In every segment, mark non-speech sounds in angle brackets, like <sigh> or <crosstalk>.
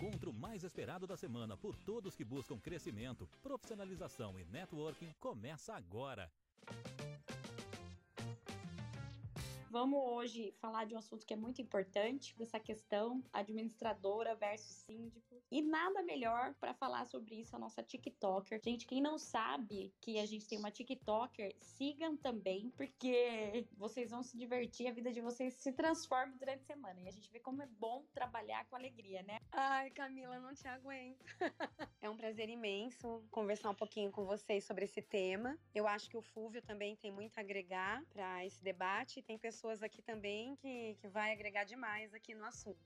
encontro mais esperado da semana por todos que buscam crescimento, profissionalização e networking começa agora. Vamos hoje falar de um assunto que é muito importante, dessa questão administradora versus síndico. E nada melhor para falar sobre isso a nossa TikToker. Gente, quem não sabe que a gente tem uma TikToker, sigam também, porque vocês vão se divertir, a vida de vocês se transforma durante a semana. E a gente vê como é bom trabalhar com alegria, né? Ai, Camila, não te aguento. é um prazer imenso conversar um pouquinho com vocês sobre esse tema. Eu acho que o Fúvio também tem muito a agregar para esse debate. Tem pessoas pessoas aqui também que, que vai agregar demais aqui no assunto.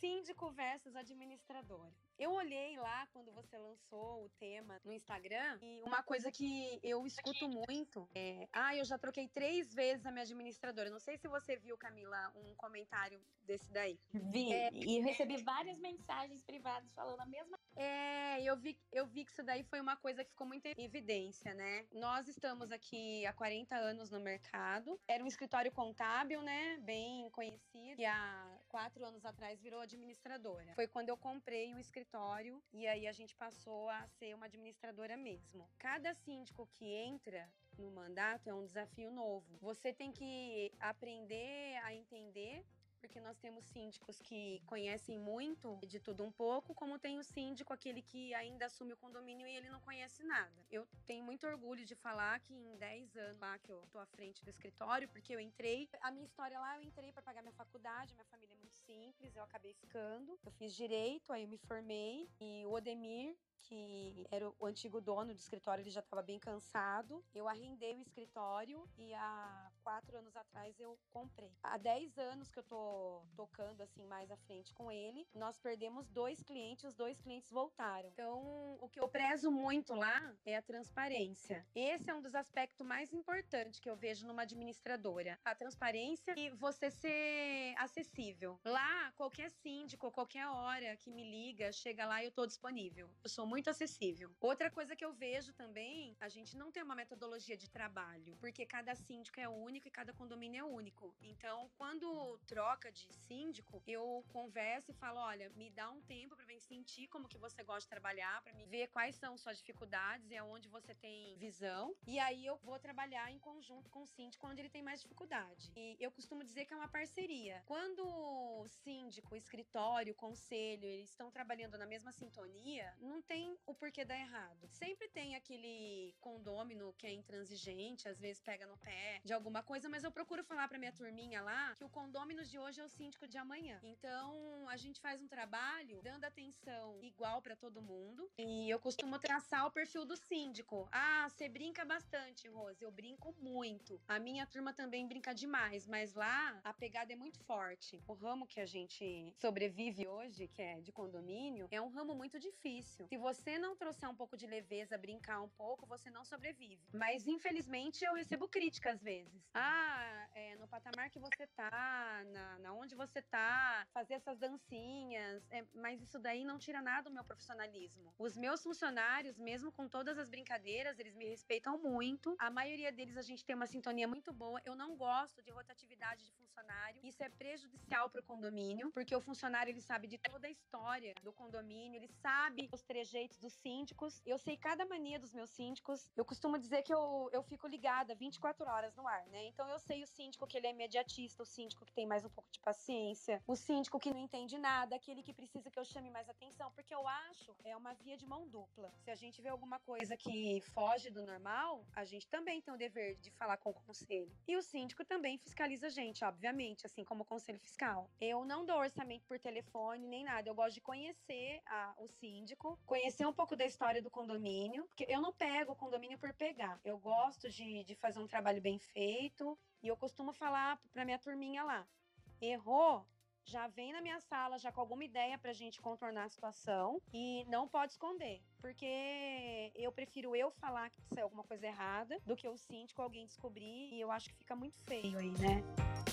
Síndico versus administrador. Eu olhei lá quando você lançou o tema no Instagram e uma coisa que eu escuto muito é: ah, eu já troquei três vezes a minha administradora. Não sei se você viu, Camila, um comentário desse daí. Vi. É, e recebi várias mensagens privadas falando a mesma é, eu vi, eu vi que isso daí foi uma coisa que ficou muito em evidência, né? Nós estamos aqui há 40 anos no mercado. Era um escritório contábil, né? Bem conhecido. E há quatro anos atrás virou administradora. Foi quando eu comprei o escritório e aí a gente passou a ser uma administradora mesmo. Cada síndico que entra no mandato é um desafio novo. Você tem que aprender a entender porque nós temos síndicos que conhecem muito de tudo um pouco, como tem o síndico, aquele que ainda assume o condomínio e ele não conhece nada. Eu tenho muito orgulho de falar que em 10 anos lá que eu tô à frente do escritório, porque eu entrei, a minha história lá, eu entrei para pagar minha faculdade, minha família é muito simples, eu acabei ficando. Eu fiz direito, aí eu me formei e o Odemir que era o antigo dono do escritório, ele já estava bem cansado. Eu arrendei o escritório e há quatro anos atrás eu comprei. Há dez anos que eu tô tocando assim mais à frente com ele, nós perdemos dois clientes, os dois clientes voltaram. Então, o que eu prezo muito lá é a transparência. Esse é um dos aspectos mais importantes que eu vejo numa administradora. A transparência e você ser acessível. Lá, qualquer síndico, qualquer hora que me liga, chega lá e eu tô disponível. Eu sou muito acessível. Outra coisa que eu vejo também, a gente não tem uma metodologia de trabalho, porque cada síndico é único e cada condomínio é único. Então, quando troca de síndico, eu converso e falo, olha, me dá um tempo para mim sentir como que você gosta de trabalhar, para me ver quais são suas dificuldades e aonde você tem visão. E aí eu vou trabalhar em conjunto com o síndico onde ele tem mais dificuldade. E eu costumo dizer que é uma parceria. Quando o síndico, o escritório, o conselho, eles estão trabalhando na mesma sintonia, não tem tem o porquê dar errado. Sempre tem aquele condômino que é intransigente, às vezes pega no pé de alguma coisa, mas eu procuro falar pra minha turminha lá que o condômino de hoje é o síndico de amanhã. Então, a gente faz um trabalho dando atenção igual para todo mundo. E eu costumo traçar o perfil do síndico. Ah, você brinca bastante, Rose. Eu brinco muito. A minha turma também brinca demais, mas lá a pegada é muito forte. O ramo que a gente sobrevive hoje, que é de condomínio, é um ramo muito difícil. Se você não trouxer um pouco de leveza, brincar um pouco, você não sobrevive. Mas infelizmente eu recebo críticas às vezes. Ah, é, no patamar que você tá, na, na onde você tá, fazer essas dancinhas. É, mas isso daí não tira nada do meu profissionalismo. Os meus funcionários, mesmo com todas as brincadeiras, eles me respeitam muito. A maioria deles a gente tem uma sintonia muito boa. Eu não gosto de rotatividade de funcionário. Isso é prejudicial para o condomínio, porque o funcionário ele sabe de toda a história do condomínio, ele sabe os trejeitos jeitos dos síndicos. Eu sei cada mania dos meus síndicos. Eu costumo dizer que eu, eu fico ligada 24 horas no ar, né? Então eu sei o síndico que ele é imediatista, o síndico que tem mais um pouco de paciência, o síndico que não entende nada, aquele que precisa que eu chame mais atenção, porque eu acho é uma via de mão dupla. Se a gente vê alguma coisa que foge do normal, a gente também tem o dever de falar com o conselho. E o síndico também fiscaliza a gente, obviamente, assim como o conselho fiscal. Eu não dou orçamento por telefone nem nada, eu gosto de conhecer a, o síndico, conhecer um pouco da história do condomínio, porque eu não pego o condomínio por pegar. Eu gosto de, de fazer um trabalho bem feito e eu costumo falar pra minha turminha lá: errou, já vem na minha sala já com alguma ideia pra gente contornar a situação e não pode esconder, porque eu prefiro eu falar que saiu alguma coisa errada do que o síndico alguém descobrir e eu acho que fica muito feio aí, né?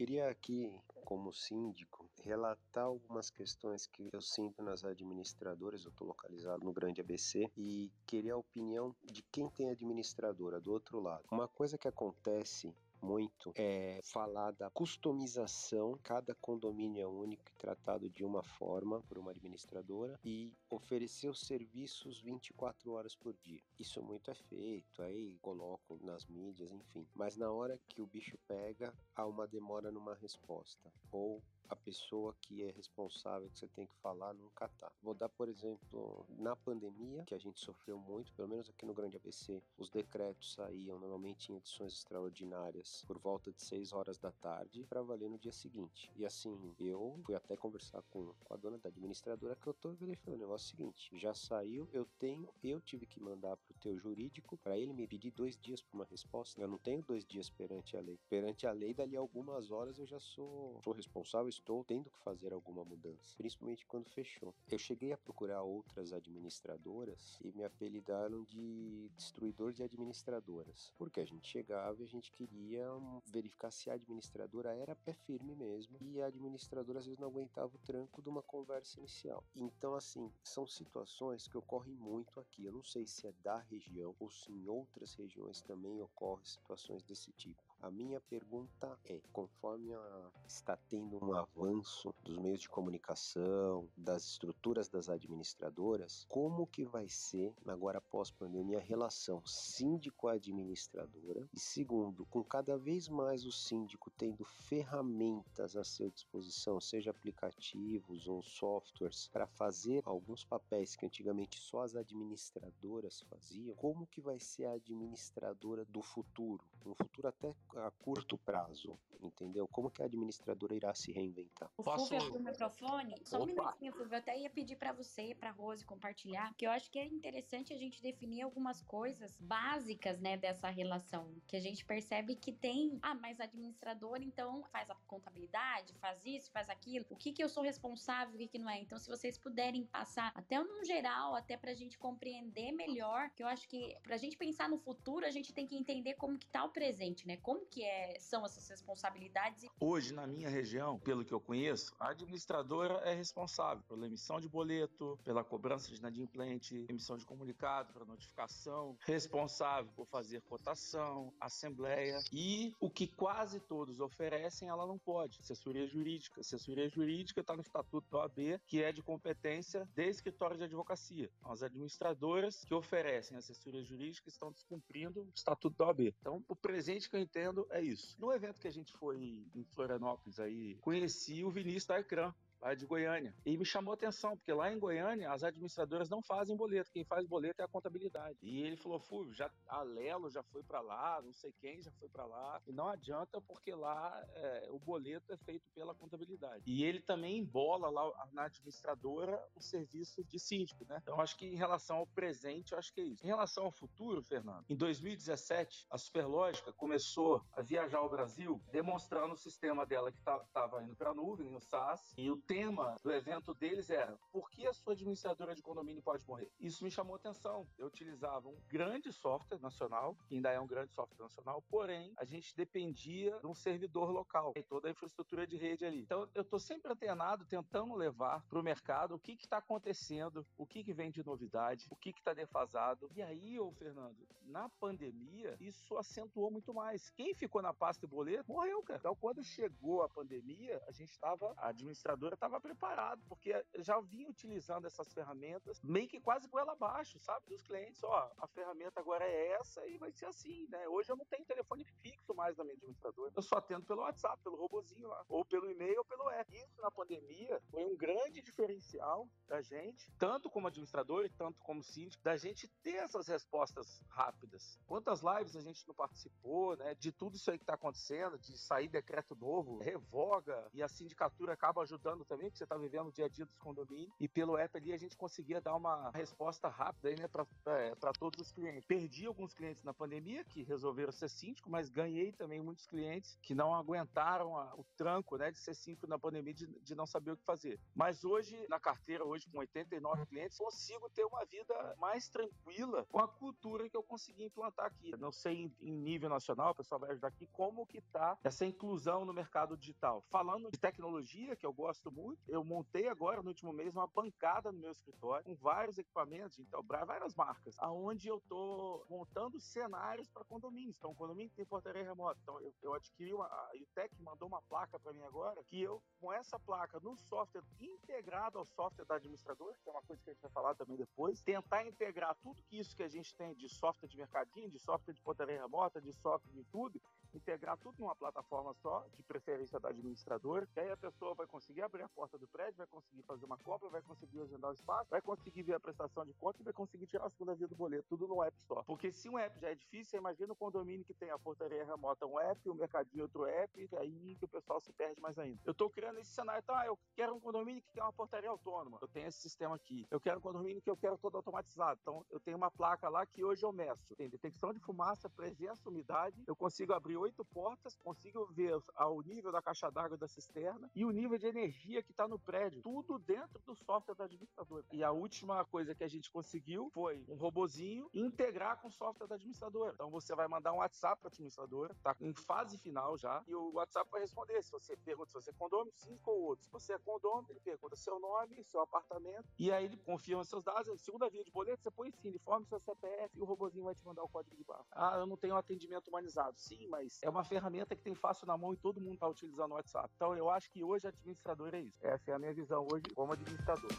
Queria aqui, como síndico, relatar algumas questões que eu sinto nas administradoras. Eu estou localizado no Grande ABC e queria a opinião de quem tem administradora do outro lado. Uma coisa que acontece muito é falar da customização. Cada condomínio é único e tratado de uma forma por uma administradora e oferecer os serviços 24 horas por dia. Isso muito é feito, aí colocam nas mídias, enfim. Mas na hora que o bicho pega, há uma demora numa resposta. Ou a pessoa que é responsável, que você tem que falar, nunca tá. Vou dar, por exemplo, na pandemia, que a gente sofreu muito, pelo menos aqui no Grande ABC, os decretos saíam normalmente em edições extraordinárias por volta de 6 horas da tarde para valer no dia seguinte. E assim, eu fui até conversar com, com a dona da administradora que eu tô falei, o negócio é o seguinte, já saiu, eu tenho, eu tive que mandar pro teu jurídico para ele me pedir dois dias para uma resposta. Eu não tenho dois dias perante a lei. Perante a lei, dali algumas horas eu já sou, sou responsável, estou tendo que fazer alguma mudança, principalmente quando fechou. Eu cheguei a procurar outras administradoras e me apelidaram de destruidor de administradoras, porque a gente chegava e a gente queria verificar se a administradora era pé firme mesmo e a administradora às vezes não aguentava o tranco de uma conversa inicial. Então, assim, são situações que ocorrem muito aqui. Eu não sei se é da região ou se em outras regiões também ocorrem situações desse tipo. A minha pergunta é: conforme a, está tendo um avanço dos meios de comunicação, das estruturas das administradoras, como que vai ser, agora após pandemia, a relação síndico-administradora? E segundo, com cada vez mais o síndico tendo ferramentas à sua disposição, seja aplicativos ou softwares, para fazer alguns papéis que antigamente só as administradoras faziam, como que vai ser a administradora do futuro? Um futuro até a curto prazo, entendeu? Como que a administradora irá se reinventar? O Posso... Fulvio abriu o microfone. Só Opa. um minutinho, Fulvio. Eu até ia pedir para você, para Rose compartilhar, que eu acho que é interessante a gente definir algumas coisas básicas, né, dessa relação, que a gente percebe que tem, ah, mas administrador então faz a contabilidade, faz isso, faz aquilo. O que que eu sou responsável, o que que não é? Então, se vocês puderem passar até num geral, até pra gente compreender melhor, que eu acho que pra gente pensar no futuro, a gente tem que entender como que tá o presente, né? Como que é, são essas responsabilidades? Hoje, na minha região, pelo que eu conheço, a administradora é responsável pela emissão de boleto, pela cobrança de inadimplente, emissão de comunicado para notificação, responsável por fazer cotação, assembleia e o que quase todos oferecem, ela não pode. Assessoria jurídica. Assessoria jurídica está no Estatuto da OAB, que é de competência de escritório de advocacia. As administradoras que oferecem assessoria jurídica estão descumprindo o Estatuto da OAB. Então, o presente que eu entendo é isso. No evento que a gente foi em Florianópolis aí, conheci o Vinícius da Ecrã, lá de Goiânia. E me chamou atenção, porque lá em Goiânia as administradoras não fazem boleto, quem faz boleto é a contabilidade. E ele falou: Fúvio, já, a Lelo já foi para lá, não sei quem já foi para lá, e não adianta porque lá é, o boleto é feito pela contabilidade. E ele também embola lá na administradora o serviço de síndico, né? Então acho que em relação ao presente, eu acho que é isso. Em relação ao futuro, Fernando, em 2017, a Superlógica começou a viajar ao Brasil demonstrando o sistema dela que estava tá, indo para a nuvem, no SaaS, e o tema do evento deles era por que a sua administradora de condomínio pode morrer? Isso me chamou atenção. Eu utilizava um grande software nacional, que ainda é um grande software nacional, porém a gente dependia de um servidor local e toda a infraestrutura de rede ali. Então eu estou sempre antenado, tentando levar para o mercado o que está acontecendo, o que, que vem de novidade, o que está defasado. E aí, ô Fernando, na pandemia, isso acentuou muito mais. Quem ficou na pasta e boleto morreu, cara. Então, quando chegou a pandemia, a gente estava, a administradora estava preparado, porque já vinha utilizando essas ferramentas meio que quase com ela abaixo, sabe? Dos clientes, ó, a ferramenta agora é essa e vai ser assim, né? Hoje eu não tenho telefone fixo mais na minha administradora. Eu só atendo pelo WhatsApp, pelo robozinho lá, ou pelo e-mail ou pelo app. Isso na pandemia foi um grande diferencial da gente, tanto como administrador e tanto como síndico, da gente ter essas respostas rápidas. Quantas lives a gente não participou, né? De tudo isso aí que tá acontecendo, de sair decreto novo, revoga, e a sindicatura acaba ajudando também, que você está vivendo o dia a dia dos condomínios. E pelo app ali a gente conseguia dar uma resposta rápida aí, né, para é, todos os clientes. Perdi alguns clientes na pandemia que resolveram ser síndico, mas ganhei também muitos clientes que não aguentaram a, o tranco, né, de ser síndico na pandemia, de, de não saber o que fazer. Mas hoje, na carteira, hoje com 89 clientes, consigo ter uma vida mais tranquila com a cultura que eu consegui implantar aqui. Não sei em, em nível nacional, o pessoal vai ajudar aqui, como que tá essa inclusão no mercado digital. Falando de tecnologia, que eu gosto muito, muito. Eu montei agora, no último mês, uma bancada no meu escritório com vários equipamentos de Intelbras, várias marcas, aonde eu tô montando cenários para condomínios. Então, condomínio tem portaria remota. Então, eu, eu adquiri uma. A UTEC mandou uma placa para mim agora, que eu, com essa placa no software integrado ao software da administradora, que é uma coisa que a gente vai falar também depois, tentar integrar tudo que isso que a gente tem de software de mercadinho, de software de portaria remota, de software de tudo, integrar tudo numa plataforma só, de preferência da administradora, que aí a pessoa vai conseguir abrir a porta do prédio, vai conseguir fazer uma compra, vai conseguir agendar o espaço, vai conseguir ver a prestação de conta e vai conseguir tirar a segunda via do boleto, tudo no app só. Porque se um app já é difícil, imagina um condomínio que tem a portaria remota um app, o mercadinho outro app, e aí que o pessoal se perde mais ainda. Eu estou criando esse cenário, ah, eu quero um condomínio que quer uma portaria autônoma. Eu tenho esse sistema aqui. Eu quero um condomínio que eu quero todo automatizado. Então, eu tenho uma placa lá que hoje eu meço. Tem detecção de fumaça, presença, umidade. Eu consigo abrir oito portas, consigo ver o nível da caixa d'água da cisterna e o nível de energia que está no prédio. Tudo dentro do software da administradora. E a última coisa que a gente conseguiu foi um robozinho integrar com o software da administradora. Então você vai mandar um WhatsApp para a administradora, tá em fase final já, e o WhatsApp vai responder se você pergunta se você é condomínio, cinco ou outro. Se você é condomínio, ele pergunta seu nome, seu apartamento, e aí ele confia nos seus dados. Segunda via de boleto, você põe sim, informe seu CPF e o robozinho vai te mandar o código de barra. Ah, eu não tenho atendimento humanizado. Sim, mas é uma ferramenta que tem fácil na mão e todo mundo está utilizando o WhatsApp. Então eu acho que hoje administrador é isso. Essa é a minha visão hoje como administrador.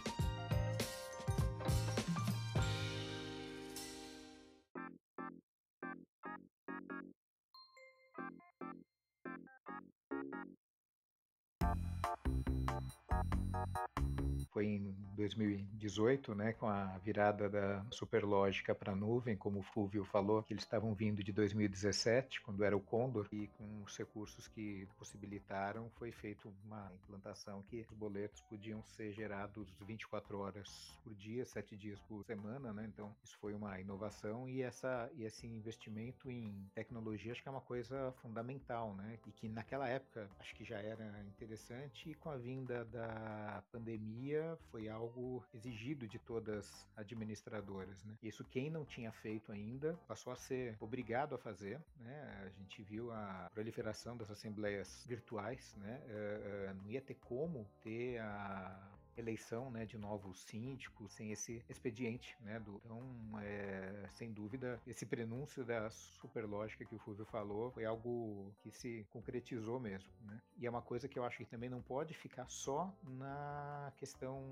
2018, né, com a virada da Superlógica para a nuvem, como o Fulvio falou, que eles estavam vindo de 2017, quando era o Condor, e com os recursos que possibilitaram, foi feita uma implantação que os boletos podiam ser gerados 24 horas por dia, 7 dias por semana, né? Então, isso foi uma inovação e essa e esse investimento em tecnologia acho que é uma coisa fundamental, né? E que naquela época acho que já era interessante e com a vinda da pandemia foi algo exigido de todas as administradoras. Né? Isso quem não tinha feito ainda passou a ser obrigado a fazer. Né? A gente viu a proliferação das assembleias virtuais, né? Uh, uh, não ia ter como ter a eleição né, de novos síndicos sem esse expediente. Né, do, então, é, sem dúvida, esse prenúncio da superlógica que o Fulvio falou foi algo que se concretizou mesmo. Né? E é uma coisa que eu acho que também não pode ficar só na questão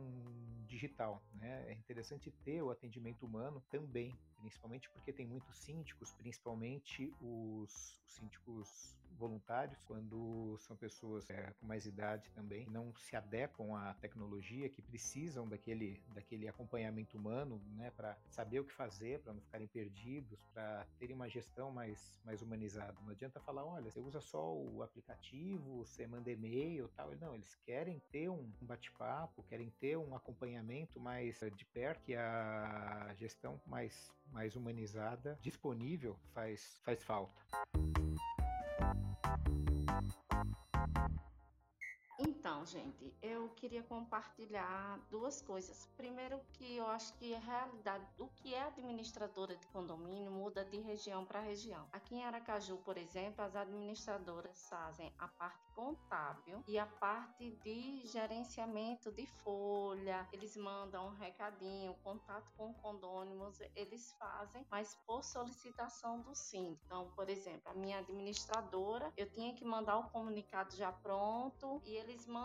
digital. Né? É interessante ter o atendimento humano também, principalmente porque tem muitos síndicos, principalmente os, os síndicos voluntários, quando são pessoas é, com mais idade também, não se adequam à tecnologia, que precisam daquele, daquele acompanhamento humano, né, para saber o que fazer, para não ficarem perdidos, para terem uma gestão mais, mais humanizada. Não adianta falar, olha, você usa só o aplicativo, você manda e-mail tal. Não, eles querem ter um bate-papo, querem ter um acompanhamento mais de perto, que a gestão mais, mais humanizada, disponível, faz, faz falta. Thank you Então, gente, eu queria compartilhar duas coisas. Primeiro, que eu acho que a realidade do que é administradora de condomínio muda de região para região. Aqui em Aracaju, por exemplo, as administradoras fazem a parte contábil e a parte de gerenciamento de folha. Eles mandam um recadinho, contato com condôminos, eles fazem, mas por solicitação do síndico. Então, por exemplo, a minha administradora, eu tinha que mandar o comunicado já pronto e eles mandam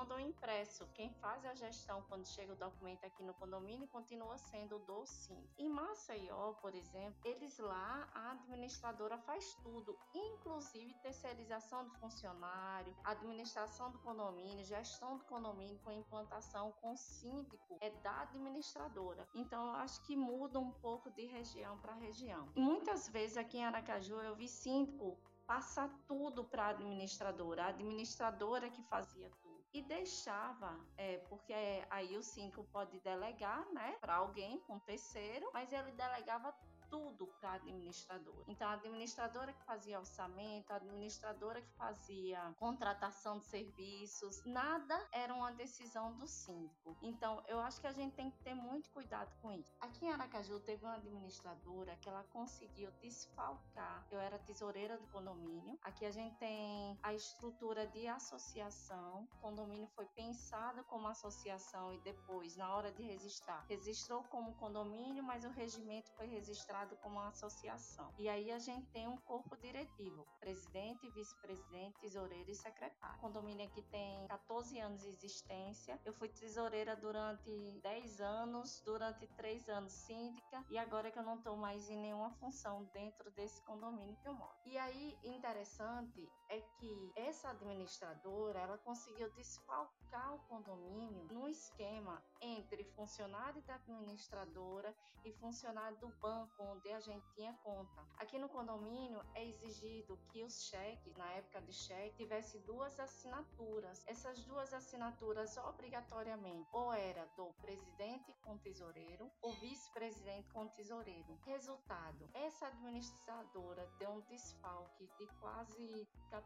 impresso. Quem faz a gestão quando chega o documento aqui no condomínio continua sendo do síndico. Em Maceió, por exemplo, eles lá, a administradora faz tudo, inclusive terceirização do funcionário, administração do condomínio, gestão do condomínio com implantação com síndico é da administradora. Então eu acho que muda um pouco de região para região. Muitas vezes aqui em Aracaju eu vi síndico passar tudo para a administradora, a administradora que fazia tudo e deixava, é, porque aí o síndico pode delegar, né, para alguém, com um terceiro, mas ele delegava tudo para a administradora. Então, a administradora que fazia orçamento, a administradora que fazia contratação de serviços, nada era uma decisão do síndico. Então, eu acho que a gente tem que ter muito cuidado com isso. Aqui em Aracaju teve uma administradora que ela conseguiu desfalcar. Eu era tesoureira do condomínio. Aqui a gente tem a estrutura de associação. O condomínio foi pensado como associação e depois, na hora de registrar, registrou como condomínio, mas o regimento foi registrado como associação. E aí a gente tem um corpo diretivo: presidente, vice-presidente, tesoureiro e secretário. Condomínio aqui tem 14 anos de existência. Eu fui tesoureira durante 10 anos, durante 3 anos síndica e agora que eu não estou mais em nenhuma função dentro desse condomínio que eu moro. E aí, interessante é que essa administradora, ela conseguiu desfalcar o condomínio no esquema entre funcionário da administradora e funcionário do banco onde a gente tinha conta. Aqui no condomínio é exigido que os cheques, na época de cheque, tivesse duas assinaturas. Essas duas assinaturas obrigatoriamente ou era do presidente com tesoureiro ou vice-presidente com tesoureiro. Resultado: essa administradora deu um desfalque de quase 14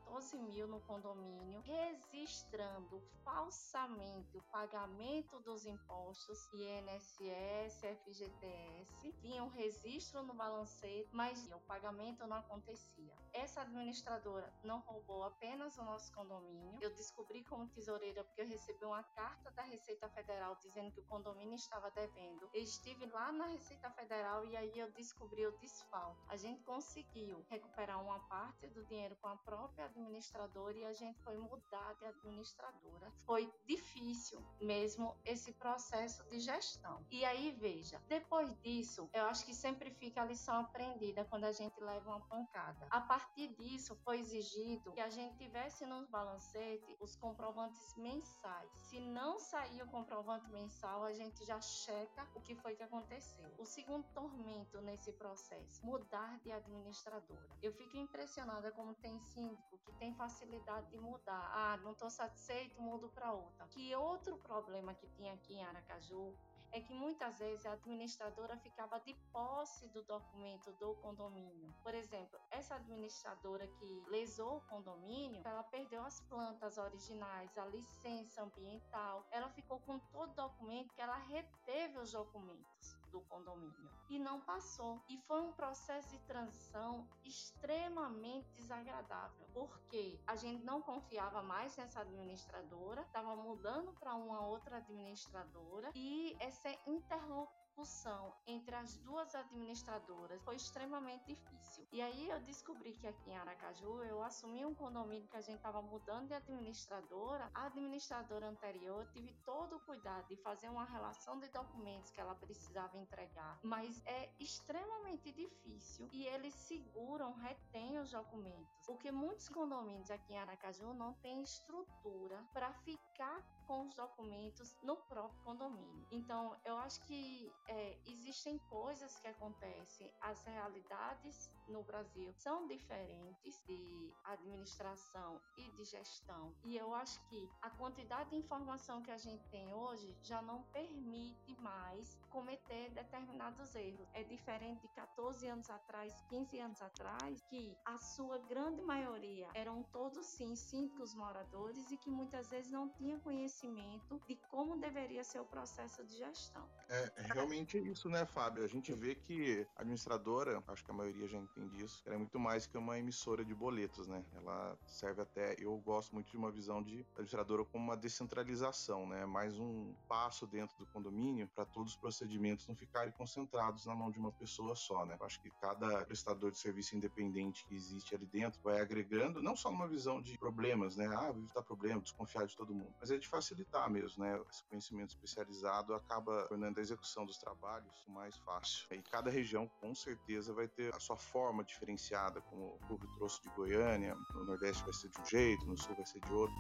mil no condomínio, registrando falsamente o pagamento dos impostos INSS, FGTS, vinha um registro no balancete, mas o pagamento não acontecia. Essa administradora não roubou apenas o nosso condomínio. Eu descobri como tesoureira porque eu recebi uma carta da Receita Federal dizendo que o condomínio estava devendo. Eu estive lá na Receita Federal e aí eu descobri o desfalque. A gente conseguiu recuperar uma parte do dinheiro com a própria administradora e a gente foi mudar de administradora. Foi difícil mesmo esse processo de gestão. E aí, veja, depois disso, eu acho que sempre fica a lição aprendida quando a gente leva uma pancada. A partir disso, foi exigido que a gente tivesse nos balancetes os comprovantes mensais. Se não sair o comprovante mensal, a gente já checa o que foi que aconteceu. O segundo tormento nesse processo, mudar de administradora. Eu fico impressionada como tem que tem facilidade de mudar. Ah, não estou satisfeito, mudo para outra. Que outro problema que tinha aqui em Aracaju é que muitas vezes a administradora ficava de posse do documento do condomínio. Por exemplo, essa administradora que lesou o condomínio, ela perdeu as plantas originais, a licença ambiental, ela ficou com todo o documento que ela reteve os documentos do condomínio e não passou. E foi um processo de transição extremamente desagradável, porque a gente não confiava mais nessa administradora, estava mudando para uma outra administradora e essa interlocução discussão entre as duas administradoras foi extremamente difícil. E aí eu descobri que aqui em Aracaju eu assumi um condomínio que a gente estava mudando de administradora. A administradora anterior tive todo o cuidado de fazer uma relação de documentos que ela precisava entregar, mas é extremamente difícil e eles seguram, retêm os documentos, porque muitos condomínios aqui em Aracaju não têm estrutura para ficar com os documentos no próprio condomínio. Então, eu acho que é, existem coisas que acontecem, as realidades no Brasil são diferentes de administração e de gestão. E eu acho que a quantidade de informação que a gente tem hoje já não permite mais cometer determinados erros. É diferente de 14 anos atrás, 15 anos atrás, que a sua grande maioria eram todos sim síndicos moradores e que muitas vezes não tinham conhecimento de como deveria ser o processo de gestão. É, é realmente é isso, né, Fábio? A gente vê que a administradora, acho que a maioria já entende isso, ela é muito mais que uma emissora de boletos, né? Ela serve até, eu gosto muito de uma visão de administradora como uma descentralização, né? Mais um passo dentro do condomínio para todos os procedimentos não ficarem concentrados na mão de uma pessoa só, né? Eu acho que cada prestador de serviço independente que existe ali dentro vai agregando, não só numa visão de problemas, né? Ah, evitar problema, desconfiar de todo mundo, mas é de facilitar mesmo, né? Esse conhecimento especializado acaba tornando a execução dos trabalhos mais fácil. E cada região, com certeza, vai ter a sua forma diferenciada, como o Clube trouxe de Goiânia, no Nordeste vai ser de um jeito, no Sul vai ser de outro.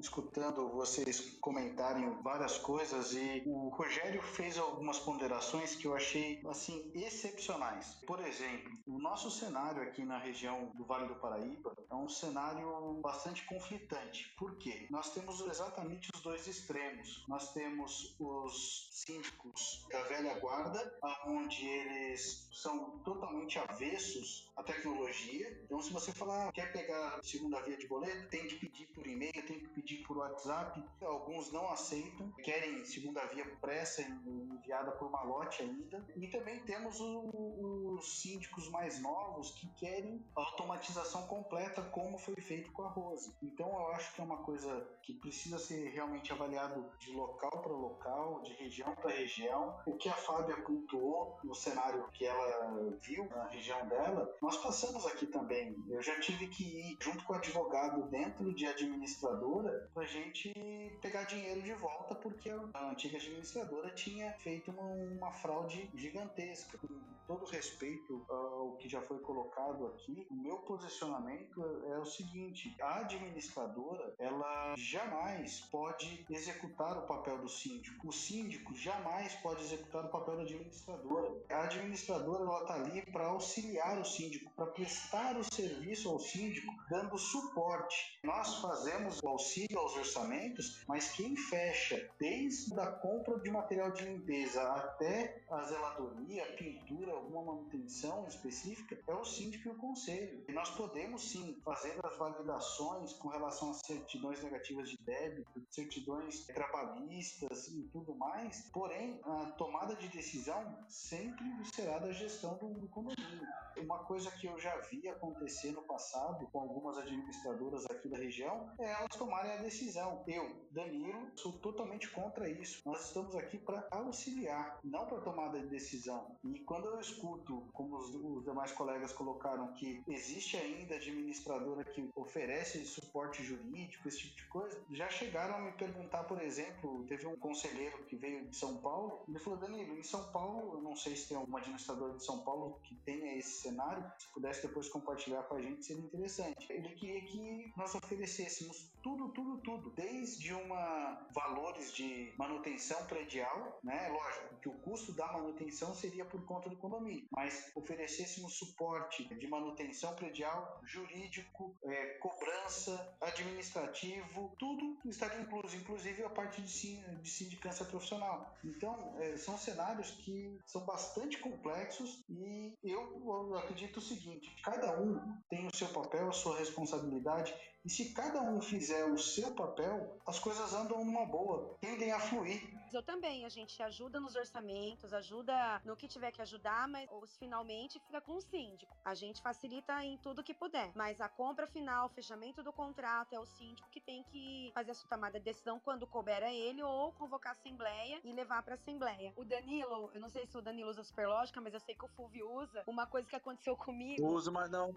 Escutando vocês comentarem várias coisas e o Rogério fez algumas ponderações que eu achei assim excepcionais. Por exemplo, o nosso cenário aqui na região do Vale do Paraíba é um cenário bastante conflitante. Por quê? Nós temos exatamente os dois extremos. Nós temos os síndicos da velha guarda, onde eles são totalmente avessos à tecnologia. Então, se você falar, quer pegar segunda via de boleto, tem que pedir por e-mail, tem que pedir por WhatsApp. Alguns não aceitam, querem segunda via pressa enviada por malote ainda. E também temos o, os síndicos mais novos que querem automatização completa, como foi feito com a Rose. Então, eu acho que é uma coisa que precisa ser realmente avaliado de local para local, de região para região. O que a Fábia pontuou no cenário que ela viu na região dela, nós passamos aqui também. Eu já tive que ir junto com o advogado dentro de administradora para gente pegar dinheiro de volta, porque a antiga administradora tinha feito uma, uma fraude gigantesca. Com todo respeito ao que já foi colocado aqui, o meu posicionamento é o seguinte: a administradora ela jamais pode executar o papel do síndico. O síndico jamais pode executar o papel da administradora. A administradora ela está ali para auxiliar o síndico, para prestar o serviço ao síndico, dando suporte. Nós fazemos o auxílio aos orçamentos, mas quem fecha desde a compra de material de limpeza até a zeladoria, a pintura, alguma manutenção específica, é o síndico e o conselho. E nós podemos sim fazer as validações com relação às certidões negativas de débito, certidões trabalhistas e tudo mais, porém a tomada de decisão sempre será da gestão do, do condomínio. Uma coisa que eu já vi acontecer no passado com algumas administradoras aqui da região é elas tomarem a decisão. Eu, Danilo, sou totalmente contra isso. Nós estamos aqui para auxiliar, não para tomada de decisão. E quando eu escuto, como os, os demais colegas colocaram, que existe ainda administradora que oferece suporte jurídico, esse tipo de coisa, já chegaram a me perguntar, por exemplo, teve um conselheiro que veio de São Paulo, ele falou, Danilo, em São Paulo, eu não sei se tem alguma administradora de São Paulo que tenha esse cenário, se pudesse depois compartilhar com a gente, seria interessante. Ele queria que nós oferecêssemos tudo, tudo, tudo, desde uma valores de manutenção predial, né? Lógico que o custo da manutenção seria por conta do condomínio, mas oferecêssemos suporte de manutenção predial, jurídico, é, cobrança, administrativo, tudo estaria incluso, inclusive a parte de, de sindicância profissional. Então, é, são cenários que são bastante complexos e eu acredito o seguinte: cada um tem o seu papel, a sua responsabilidade e se cada um fizer o seu papel, as coisas andam numa boa, tendem a fluir. Eu também, a gente ajuda nos orçamentos, ajuda no que tiver que ajudar, mas os finalmente fica com o síndico. A gente facilita em tudo que puder, mas a compra final, o fechamento do contrato é o síndico que tem que fazer a sua tomada de decisão quando couber a ele ou convocar a assembleia e levar para assembleia. O Danilo, eu não sei se o Danilo usa Superlógica, mas eu sei que o Fúvio usa. Uma coisa que aconteceu comigo. Não uso mais não.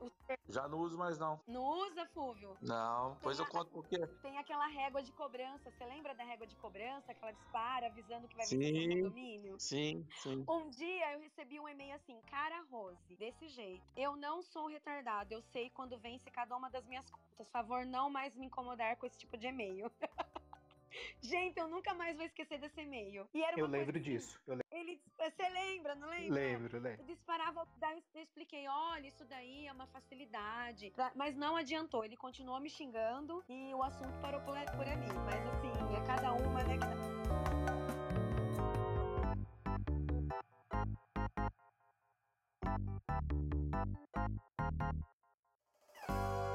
Já não uso mais não. Não usa, Fúvio? Não, pois eu conto por quê. Tem aquela régua de cobrança. Você lembra da régua de cobrança que ela avisando que vai vir no condomínio? Sim, sim. Um dia eu recebi um e-mail assim, cara Rose, desse jeito. Eu não sou retardado, eu sei quando vence cada uma das minhas contas. Favor, não mais me incomodar com esse tipo de e-mail. <laughs> Gente, eu nunca mais vou esquecer desse e-mail. eu lembro assim, disso. Eu lembro. Ele, você lembra, não lembra? Lembro, lembro. Eu disparava, daí eu expliquei, olha, isso daí é uma facilidade. Mas não adiantou, ele continuou me xingando e o assunto parou por, por ali. Mas assim, é cada uma, né? Thank you.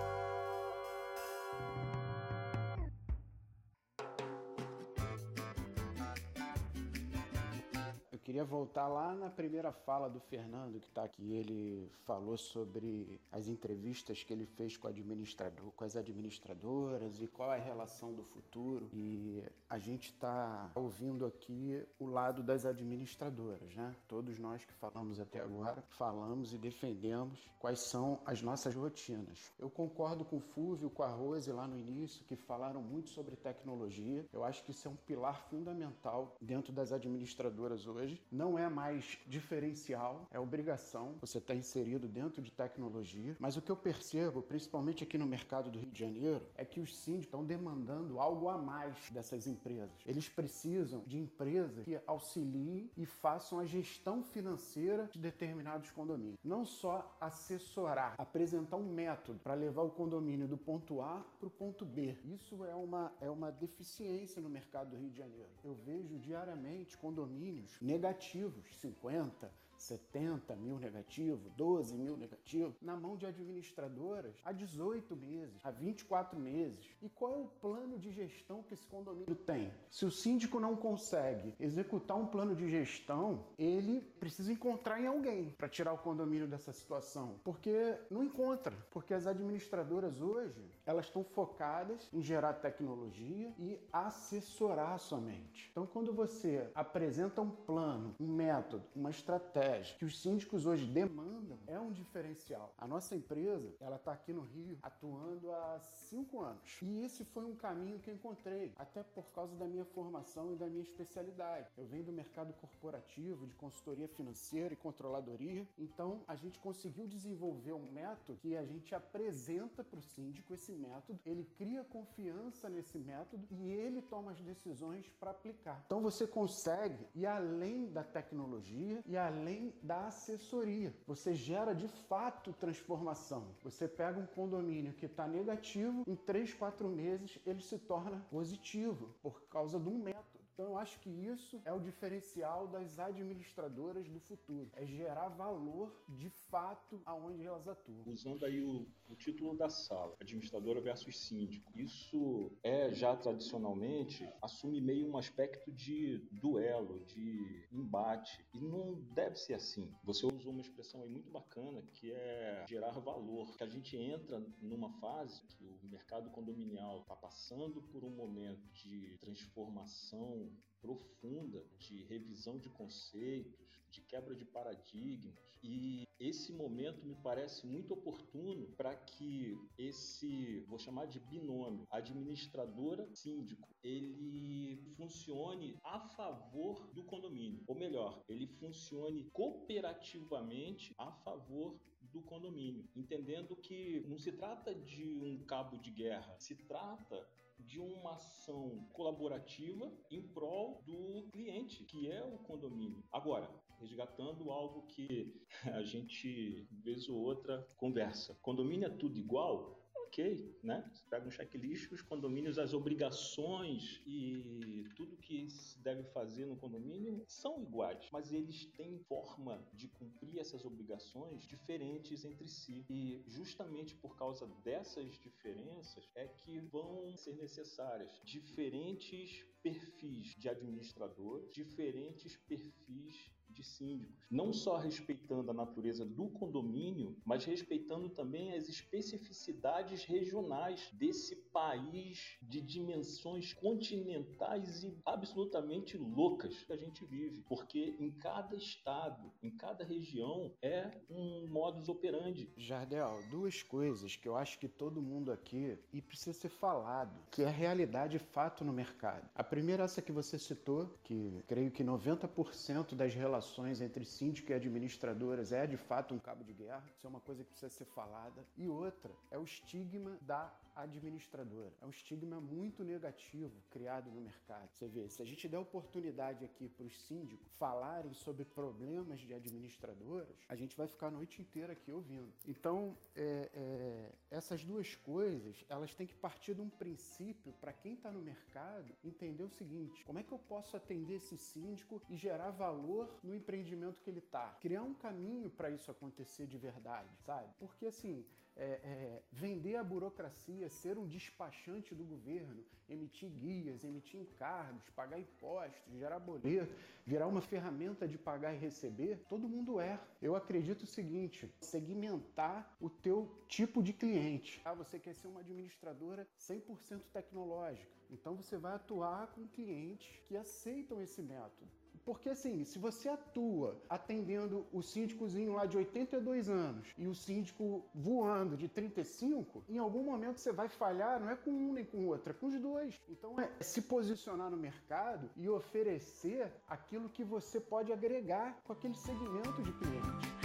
Queria voltar lá na primeira fala do Fernando, que está aqui. Ele falou sobre as entrevistas que ele fez com, administrador, com as administradoras e qual é a relação do futuro. E a gente está ouvindo aqui o lado das administradoras, né? Todos nós que falamos até agora, falamos e defendemos quais são as nossas rotinas. Eu concordo com o Fúvio, com a Rose lá no início, que falaram muito sobre tecnologia. Eu acho que isso é um pilar fundamental dentro das administradoras hoje não é mais diferencial, é obrigação você estar tá inserido dentro de tecnologia. Mas o que eu percebo, principalmente aqui no mercado do Rio de Janeiro, é que os síndicos estão demandando algo a mais dessas empresas. Eles precisam de empresas que auxiliem e façam a gestão financeira de determinados condomínios. Não só assessorar, apresentar um método para levar o condomínio do ponto A para o ponto B. Isso é uma, é uma deficiência no mercado do Rio de Janeiro. Eu vejo diariamente condomínios negativos, 50, 70 mil negativo, 12 mil negativo, na mão de administradoras há 18 meses, há 24 meses. E qual é o plano de gestão que esse condomínio tem? Se o síndico não consegue executar um plano de gestão, ele precisa encontrar em alguém para tirar o condomínio dessa situação, porque não encontra, porque as administradoras hoje elas estão focadas em gerar tecnologia e assessorar somente. Então, quando você apresenta um plano, um método, uma estratégia que os síndicos hoje demandam é um diferencial. A nossa empresa, ela está aqui no Rio atuando há cinco anos. E esse foi um caminho que encontrei, até por causa da minha formação e da minha especialidade. Eu venho do mercado corporativo, de consultoria financeira e controladoria. Então, a gente conseguiu desenvolver um método que a gente apresenta para o síndico esse método, ele cria confiança nesse método e ele toma as decisões para aplicar. Então, você consegue ir além da tecnologia e além da assessoria. Você gera de fato transformação. Você pega um condomínio que está negativo, em 3, 4 meses ele se torna positivo por causa de um método. Então eu acho que isso é o diferencial das administradoras do futuro, é gerar valor de fato aonde elas atuam. Usando aí o, o título da sala, administradora versus síndico, isso é já tradicionalmente assume meio um aspecto de duelo, de embate e não deve ser assim. Você usou uma expressão aí muito bacana que é gerar valor, que a gente entra numa fase que o mercado condominial está passando por um momento de transformação profunda de revisão de conceitos, de quebra de paradigmas. E esse momento me parece muito oportuno para que esse, vou chamar de binômio, administradora síndico, ele funcione a favor do condomínio, ou melhor, ele funcione cooperativamente a favor do condomínio, entendendo que não se trata de um cabo de guerra, se trata de uma ação colaborativa em prol do cliente, que é o condomínio. Agora, resgatando algo que <laughs> a gente, vez ou outra, conversa. Condomínio é tudo igual? Ok, né? Você pega um checklist, os condomínios, as obrigações e tudo que se deve fazer no condomínio são iguais, mas eles têm forma de cumprir essas obrigações diferentes entre si. E justamente por causa dessas diferenças é que vão ser necessárias diferentes perfis de administrador, diferentes perfis de síndicos, não só respeitando a natureza do condomínio, mas respeitando também as especificidades regionais desse país de dimensões continentais e absolutamente loucas que a gente vive, porque em cada estado, em cada região é um modus operandi. Jardel, duas coisas que eu acho que todo mundo aqui e precisa ser falado, que é realidade e fato no mercado. A primeira é essa que você citou, que creio que 90% das relações relações entre síndico e administradoras é de fato um cabo de guerra, isso é uma coisa que precisa ser falada. E outra é o estigma da administradora. É um estigma muito negativo criado no mercado. Você vê, se a gente der oportunidade aqui para os síndicos falarem sobre problemas de administradoras, a gente vai ficar a noite inteira aqui ouvindo. Então, é, é, essas duas coisas, elas têm que partir de um princípio para quem está no mercado entender o seguinte: como é que eu posso atender esse síndico e gerar valor no empreendimento que ele está? Criar um caminho para isso acontecer de verdade, sabe? Porque assim, é, é, vender a burocracia, ser um despachante do governo, emitir guias, emitir encargos, pagar impostos, gerar boleto, virar uma ferramenta de pagar e receber, todo mundo é. Eu acredito o seguinte: segmentar o teu tipo de cliente. Ah, você quer ser uma administradora 100% tecnológica, então você vai atuar com clientes que aceitam esse método Porque assim, se você atua atendendo o síndicozinho lá de 82 anos e o síndico voando de 35, em algum momento você vai falhar, não é com um nem com o outro, é com os dois. Então é se posicionar no mercado e oferecer aquilo que você pode agregar com aquele segmento de cliente.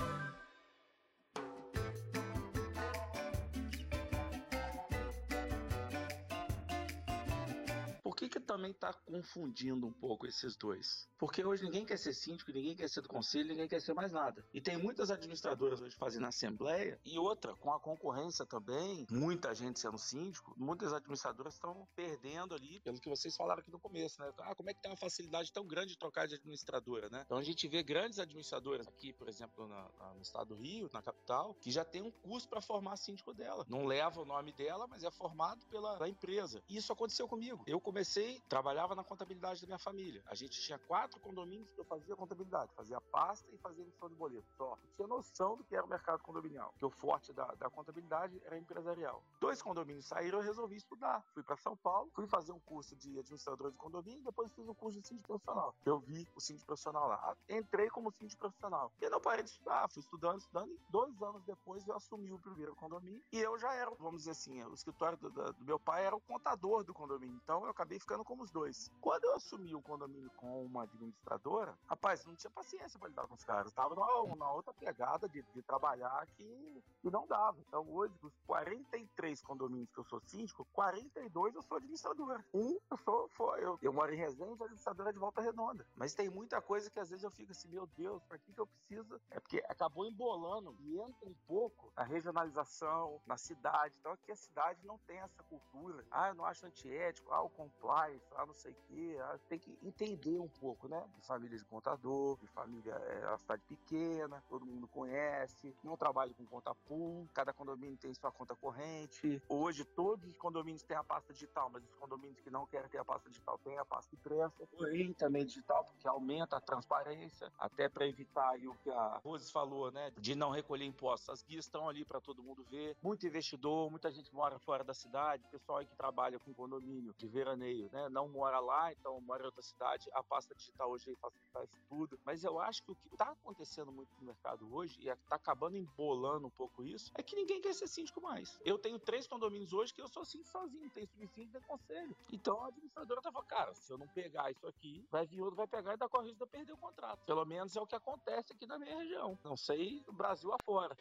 Também está confundindo um pouco esses dois. Porque hoje ninguém quer ser síndico, ninguém quer ser do conselho, ninguém quer ser mais nada. E tem muitas administradoras hoje fazendo assembleia e outra, com a concorrência também, muita gente sendo síndico, muitas administradoras estão perdendo ali, pelo que vocês falaram aqui no começo, né? Ah, como é que tem uma facilidade tão grande de trocar de administradora, né? Então a gente vê grandes administradoras aqui, por exemplo, na, na, no estado do Rio, na capital, que já tem um curso para formar síndico dela. Não leva o nome dela, mas é formado pela, pela empresa. E isso aconteceu comigo. Eu comecei trabalhava na contabilidade da minha família. A gente tinha quatro condomínios que eu fazia contabilidade, fazia pasta e fazia emissão de boleto. Só. Tinha noção do que era o mercado condominial, que o forte da, da contabilidade era empresarial. Dois condomínios saíram, eu resolvi estudar. Fui para São Paulo, fui fazer um curso de administrador de condomínio depois fiz um curso de síndico profissional. Eu vi o síndico profissional lá. Entrei como síndico profissional. E não parei de estudar, fui estudando, estudando. E dois anos depois eu assumi o primeiro condomínio. E eu já era, vamos dizer assim, o escritório do, do meu pai era o contador do condomínio. Então eu acabei ficando como os dois. Quando eu assumi o condomínio com uma administradora, rapaz, não tinha paciência para lidar com os caras. Tava numa, outra pegada de, de trabalhar que, que, não dava. Então, hoje, dos 43 condomínios que eu sou síndico, 42 eu sou administradora. Um, eu sou, foi, eu, eu moro em Resende, a administradora é de volta redonda. Mas tem muita coisa que às vezes eu fico assim, meu Deus, para que, que eu preciso? É porque acabou embolando e entra um pouco na regionalização, na cidade. Então, aqui a cidade não tem essa cultura. Ah, eu não acho antiético, ah, o compliance, ah, não sei o quê. Tem que entender um pouco, né? De família de contador, de família, é uma cidade pequena, todo mundo conhece, não trabalha com conta pool, cada condomínio tem sua conta corrente. Hoje, todos os condomínios têm a pasta digital, mas os condomínios que não querem ter a pasta digital têm a pasta impressa. Porém, também digital, porque aumenta a transparência, até para evitar o que a Rose falou, né? De não recolher impostos. As guias estão ali para todo mundo ver. Muito investidor, muita gente mora fora da cidade, pessoal que trabalha com condomínio de veraneio, né? Não mora lá, então mora em outra cidade, a pasta digital hoje facilita tudo. Mas eu acho que o que está acontecendo muito no mercado hoje, e está acabando embolando um pouco isso, é que ninguém quer ser síndico mais. Eu tenho três condomínios hoje que eu sou síndico sozinho, tem subsíndico nem conselho. Então a administradora tá falando, cara, se eu não pegar isso aqui, vai vir outro, vai pegar e dar corrida de perder o contrato. Pelo menos é o que acontece aqui na minha região. Não sei Brasil afora.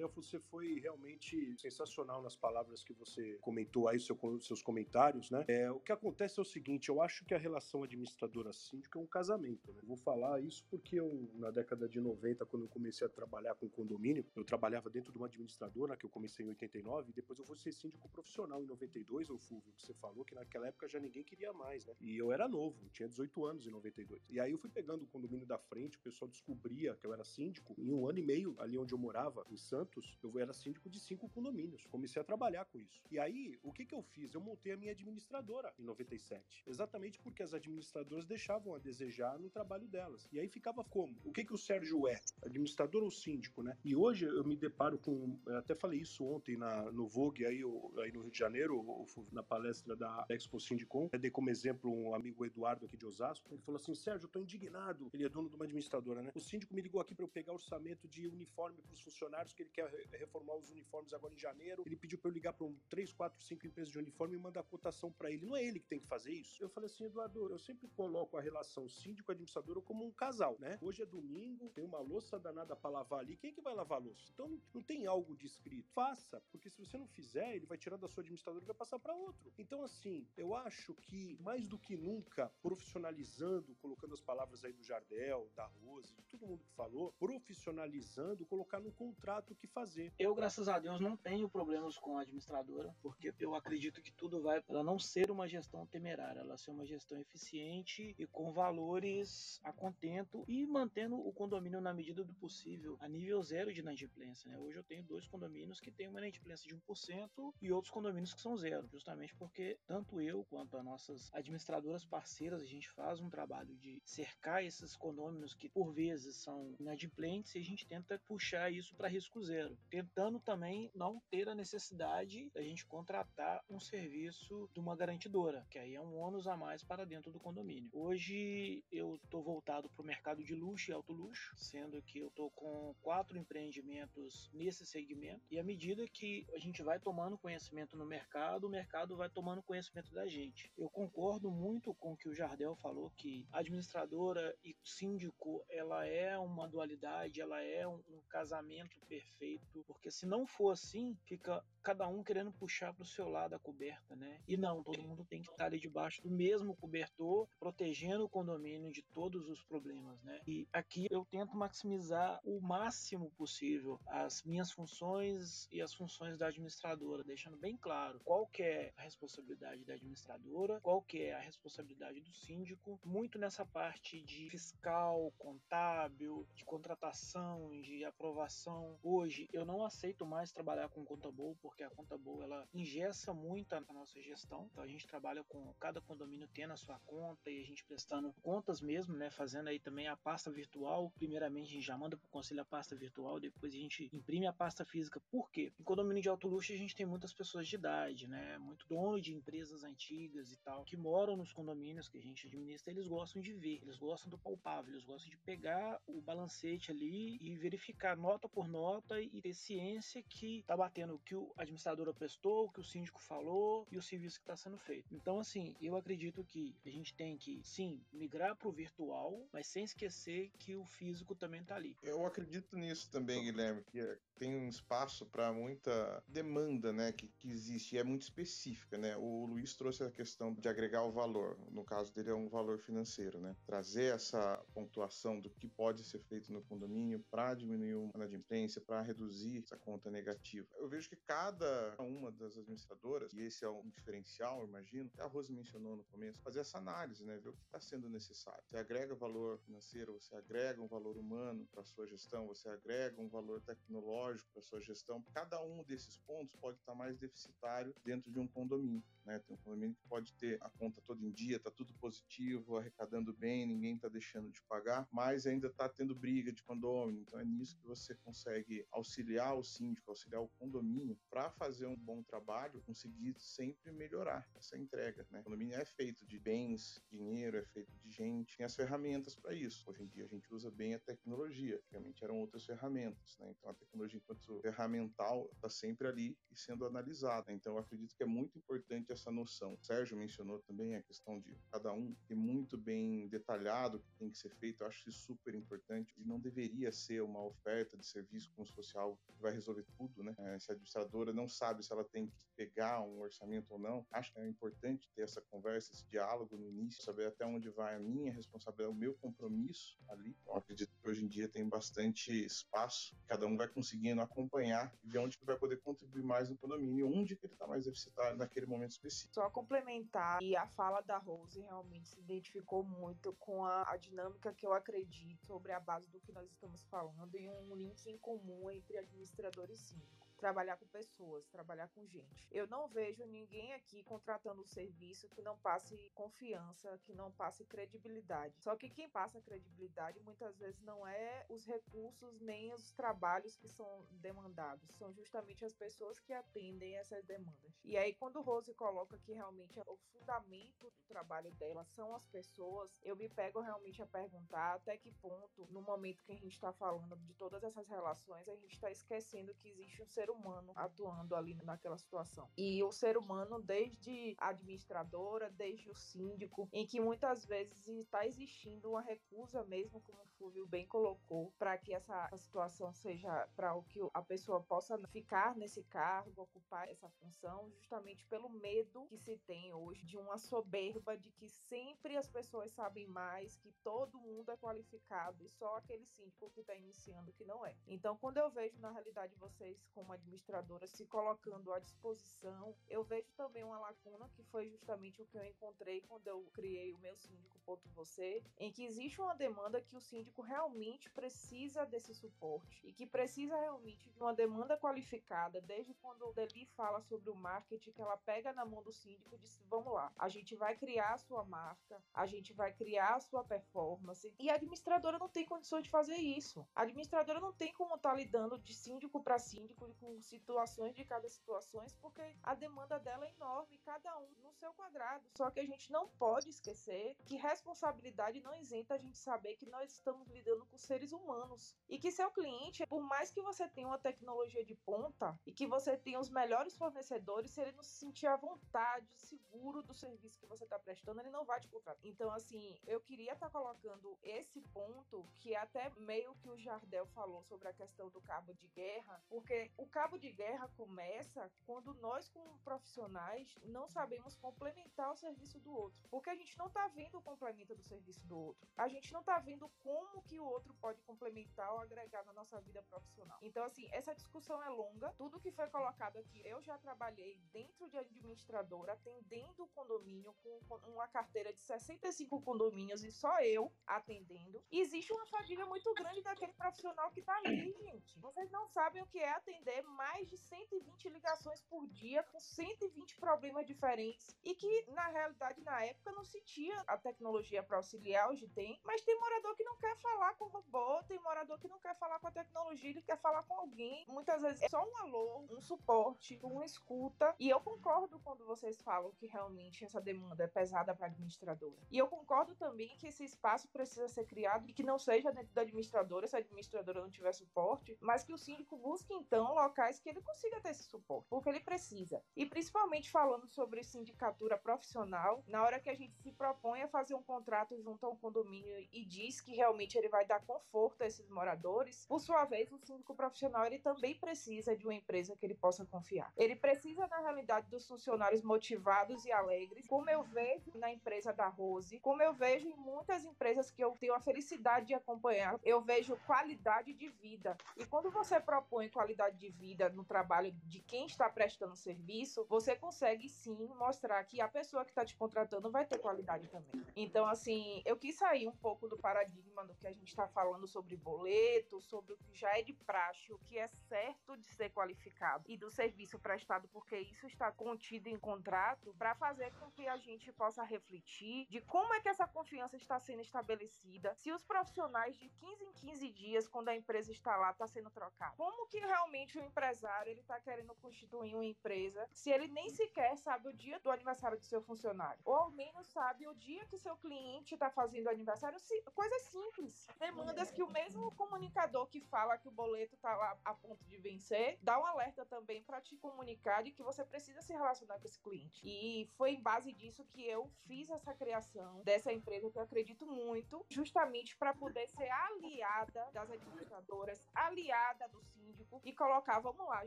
Jardel, você foi realmente sensacional nas palavras que você comentou aí, seu, seus comentários, né? É, o que acontece é o seguinte, eu acho que a relação administradora-síndico é um casamento, né? Vou falar isso porque eu, na década de 90, quando eu comecei a trabalhar com condomínio, eu trabalhava dentro de uma administradora, que eu comecei em 89, e depois eu fui ser síndico profissional em 92, ou Fulvio, que você falou, que naquela época já ninguém queria mais, né? E eu era novo, eu tinha 18 anos em 92. E aí eu fui pegando o condomínio da frente, o pessoal descobria que eu era síndico, em um ano e meio, ali onde eu morava, em Santos, Eu era síndico de cinco condomínios. Comecei a trabalhar com isso. E aí, o que que eu fiz? Eu montei a minha administradora em 97. Exatamente porque as administradoras deixavam a desejar no trabalho delas. E aí ficava como? O que que o Sérgio é? Administrador ou síndico, né? E hoje eu me deparo com. Eu até falei isso ontem na, no Vogue, aí, aí no Rio de Janeiro, na palestra da Expo Sindicom. Eu dei como exemplo um amigo Eduardo aqui de Osasco. Ele falou assim: Sérgio, eu tô indignado. Ele é dono de uma administradora, né? O síndico me ligou aqui para eu pegar orçamento de uniforme para os funcionários que ele quer reformar os uniformes agora em janeiro. Ele pediu para eu ligar para um 3, 4, 5 empresas de uniforme e mandar cotação para ele. Não é ele que tem que fazer isso? Eu falei assim, Eduardo, eu sempre coloco a relação síndico-administrador como um casal, né? Hoje é domingo, tem uma louça danada para lavar ali. Quem é que vai lavar a louça? Então não, não tem algo de escrito. Faça, porque se você não fizer, ele vai tirar da sua administradora e vai passar para outro. Então, assim, eu acho que mais do que nunca, profissionalizando, colocando as palavras aí do Jardel, da Rose, de todo mundo que falou, profissionalizando, colocar no contrato que fazer. Eu, graças a Deus, não tenho problemas com a administradora, porque eu acredito que tudo vai para não ser uma gestão temerária, ela ser uma gestão eficiente e com valores a contento e mantendo o condomínio na medida do possível a nível zero de inadimplência. Né? Hoje eu tenho dois condomínios que têm uma inadimplência de 1% e outros condomínios que são zero, justamente porque tanto eu quanto as nossas administradoras parceiras, a gente faz um trabalho de cercar esses condomínios que por vezes são inadimplentes e a gente tenta puxar isso para risco custo zero, tentando também não ter a necessidade da gente contratar um serviço de uma garantidora, que aí é um ônus a mais para dentro do condomínio. Hoje eu estou voltado para o mercado de luxo e alto luxo, sendo que eu estou com quatro empreendimentos nesse segmento, e à medida que a gente vai tomando conhecimento no mercado, o mercado vai tomando conhecimento da gente. Eu concordo muito com o que o Jardel falou, que administradora e síndico, ela é uma dualidade, ela é um casamento perfeito, porque se não for assim, fica cada um querendo puxar para o seu lado a coberta, né? E não, todo mundo tem que estar ali debaixo do mesmo cobertor, protegendo o condomínio de todos os problemas, né? E aqui eu tento maximizar o máximo possível as minhas funções e as funções da administradora, deixando bem claro qual que é a responsabilidade da administradora, qual que é a responsabilidade do síndico, muito nessa parte de fiscal, contábil, de contratação, de aprovação. Hoje eu não aceito mais trabalhar com conta boa porque a conta boa ela ingessa muito a nossa gestão. Então a gente trabalha com cada condomínio tendo a sua conta e a gente prestando contas mesmo, né? Fazendo aí também a pasta virtual. Primeiramente a gente já manda para o conselho a pasta virtual, depois a gente imprime a pasta física. Por quê? Em condomínio de alto luxo a gente tem muitas pessoas de idade, né? Muito dono de empresas antigas e tal, que moram nos condomínios que a gente administra, eles gostam de ver, eles gostam do palpável, eles gostam de pegar o balancete ali e verificar nota por nota e ter ciência que tá batendo que o administradora prestou, o que o síndico falou e o serviço que está sendo feito. Então, assim, eu acredito que a gente tem que, sim, migrar para o virtual, mas sem esquecer que o físico também está ali. Eu acredito nisso também, Guilherme, que tem um espaço para muita demanda, né, que, que existe e é muito específica, né? O Luiz trouxe a questão de agregar o valor. No caso dele é um valor financeiro, né? Trazer essa pontuação do que pode ser feito no condomínio para diminuir a inadimplência, para reduzir essa conta negativa. Eu vejo que cada uma das administradoras, e esse é um diferencial, imagino, que a Rose mencionou no começo, fazer essa análise, né? Ver o que está sendo necessário. Você agrega valor financeiro, você agrega um valor humano para sua gestão, você agrega um valor tecnológico para sua gestão. Cada um desses pontos pode estar mais deficitário dentro de um condomínio. Né? Tem um condomínio que pode ter a conta todo em dia, está tudo positivo, arrecadando bem, ninguém está deixando de pagar, mas ainda está tendo briga de condomínio. Então é nisso que você consegue auxiliar o síndico, auxiliar o condomínio para fazer um bom trabalho, conseguir sempre melhorar essa entrega. Né? O condomínio é feito de bens, dinheiro, é feito de gente, tem as ferramentas para isso. Hoje em dia a gente usa bem a tecnologia, antigamente eram outras ferramentas. Né? Então a tecnologia enquanto ferramental está sempre ali e sendo analisada. Então, eu acredito que é muito importante essa noção. O Sérgio mencionou também a questão de cada um ter muito bem detalhado o que tem que ser feito. Eu acho isso super importante e não deveria ser uma oferta de serviço como algo que vai resolver tudo, né? É, se a administradora não sabe se ela tem que pegar um orçamento ou não, acho que é importante ter essa conversa, esse diálogo no início, saber até onde vai a minha responsabilidade, o meu compromisso ali. Eu acredito que hoje em dia tem bastante espaço, cada um vai conseguindo acompanhar e ver onde que vai poder contribuir mais no condomínio, onde que ele está mais deficitário naquele momento específico. Só complementar, e a fala da Rose realmente se identificou muito com a, a dinâmica que eu acredito sobre a base do que nós estamos falando e um link em comum entre administrador síndico trabalhar com pessoas, trabalhar com gente. Eu não vejo ninguém aqui contratando um serviço que não passe confiança, que não passe credibilidade. Só que quem passa credibilidade muitas vezes não é os recursos nem os trabalhos que são demandados, são justamente as pessoas que atendem essas demandas. E aí quando Rose coloca que realmente o fundamento do trabalho dela são as pessoas, eu me pego realmente a perguntar até que ponto, no momento que a gente está falando de todas essas relações, a gente está esquecendo que existe um ser humano atuando ali naquela situação. E o ser humano, desde a administradora, desde o síndico, em que muitas vezes está existindo uma recusa mesmo, como o Fúvio bem colocou, para que essa situação seja para o que a pessoa possa ficar nesse cargo, ocupar essa função, justamente pelo medo que se tem hoje de uma soberba de que sempre as pessoas sabem mais, que todo mundo é qualificado e só aquele síndico que está iniciando que não é. Então, quando eu vejo na realidade vocês como administradora se colocando à disposição. Eu vejo também uma lacuna que foi justamente o que eu encontrei quando eu criei o meu síndico ponto você, em que existe uma demanda que o síndico realmente precisa desse suporte e que precisa realmente de uma demanda qualificada, desde quando o Deli fala sobre o marketing, que ela pega na mão do síndico e diz: vamos lá, a gente vai criar a sua marca, a gente vai criar a sua performance, e a administradora não tem condições de fazer isso. A administradora não tem como estar tá lidando de síndico para síndico, com situações de cada situação, porque a demanda dela é enorme, cada um no seu quadrado. Só que a gente não pode esquecer que responsabilidade não isenta a gente saber que nós estamos lidando com seres humanos e que seu cliente, por mais que você tenha uma tecnologia de ponta e que você tenha os melhores fornecedores, se ele não se sentir à vontade, seguro do serviço que você está prestando, ele não vai te contratar. Então, assim, eu queria estar tá colocando esse ponto que até meio que o Jardel falou sobre a questão do cabo de guerra, porque o de guerra começa quando nós, como profissionais, não sabemos complementar o serviço do outro, porque a gente não está vendo o complemento do serviço do outro. A gente não está vendo como que o outro pode complementar ou agregar na nossa vida profissional. Então, assim, essa discussão é longa. Tudo que foi colocado aqui, eu já trabalhei dentro de administradora, atendendo o condomínio com uma carteira de 65 condomínios e só eu atendendo. Existe uma fadiga muito grande daquele profissional que está ali, gente. Vocês não sabem o que é atender mais de 120 ligações por dia com 120 problemas diferentes e que, na realidade, na época não se tinha a tecnologia para auxiliar, hoje tem, mas tem morador que não quer falar com o robô, tem morador que não quer falar com a tecnologia, ele quer falar com alguém. Muitas vezes é só um alô, um suporte, uma escuta. E eu concordo quando vocês falam que realmente essa demanda é pesada para a administradora. E eu concordo também que esse espaço precisa ser criado e que não seja dentro da administradora, se a administradora não tiver suporte, mas que o síndico busque então locais que ele consiga ter esse suporte, porque ele precisa. E principalmente falando sobre sindicatura profissional, na hora que a gente se propõe a fazer um contrato junto a um condomínio e diz que realmente ele vai dar conforto a esses moradores, por sua vez, o síndico profissional ele também precisa de uma empresa que ele possa confiar. Ele precisa, na realidade, dos funcionários motivados e alegres, como eu vejo na empresa da Rose, como eu vejo em muitas empresas que eu tenho a felicidade de acompanhar, eu vejo qualidade de vida. E quando você propõe qualidade de vida no trabalho de quem está prestando serviço, você consegue sim mostrar que a pessoa que está te contratando vai ter qualidade também. Então, assim, eu quis sair um pouco do paradigma do que a gente está falando sobre boleto, sobre o que já é de praxe, o que é certo de ser qualificado e do serviço prestado, porque isso está contido em contrato, para fazer com que a gente possa refletir de como é que essa confiança está sendo estabelecida, se os profissionais de 15 em 15 dias, quando a empresa está lá, está sendo trocado. Como que realmente o empresário ele está querendo constituir uma empresa se ele nem sequer sabe o dia do aniversário do seu funcionário? Ou ao menos sabe o dia que seu cliente está fazendo aniversário? Coisas simples. Demandas que o mesmo comunicador que fala que o boleto está lá a ponto de vencer, dá um alerta também para te comunicar de que você precisa se relacionar com esse cliente. E foi em base disso que eu fiz essa criação dessa empresa que eu acredito muito, justamente para poder ser aliada das administradoras, aliada do síndico e colocar, vamos lá, a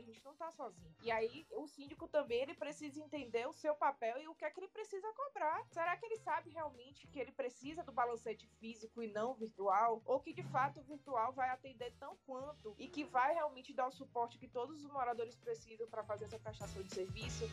gente não tá sozinho. E aí o síndico também ele precisa entender o seu papel e o que é que ele precisa cobrar. Será que ele sabe realmente que ele precisa do balancete físico e não virtual? Ou que de fato o virtual vai atender tão quanto e que vai realmente dar o suporte que todos os moradores precisam para fazer essa prestação de serviço?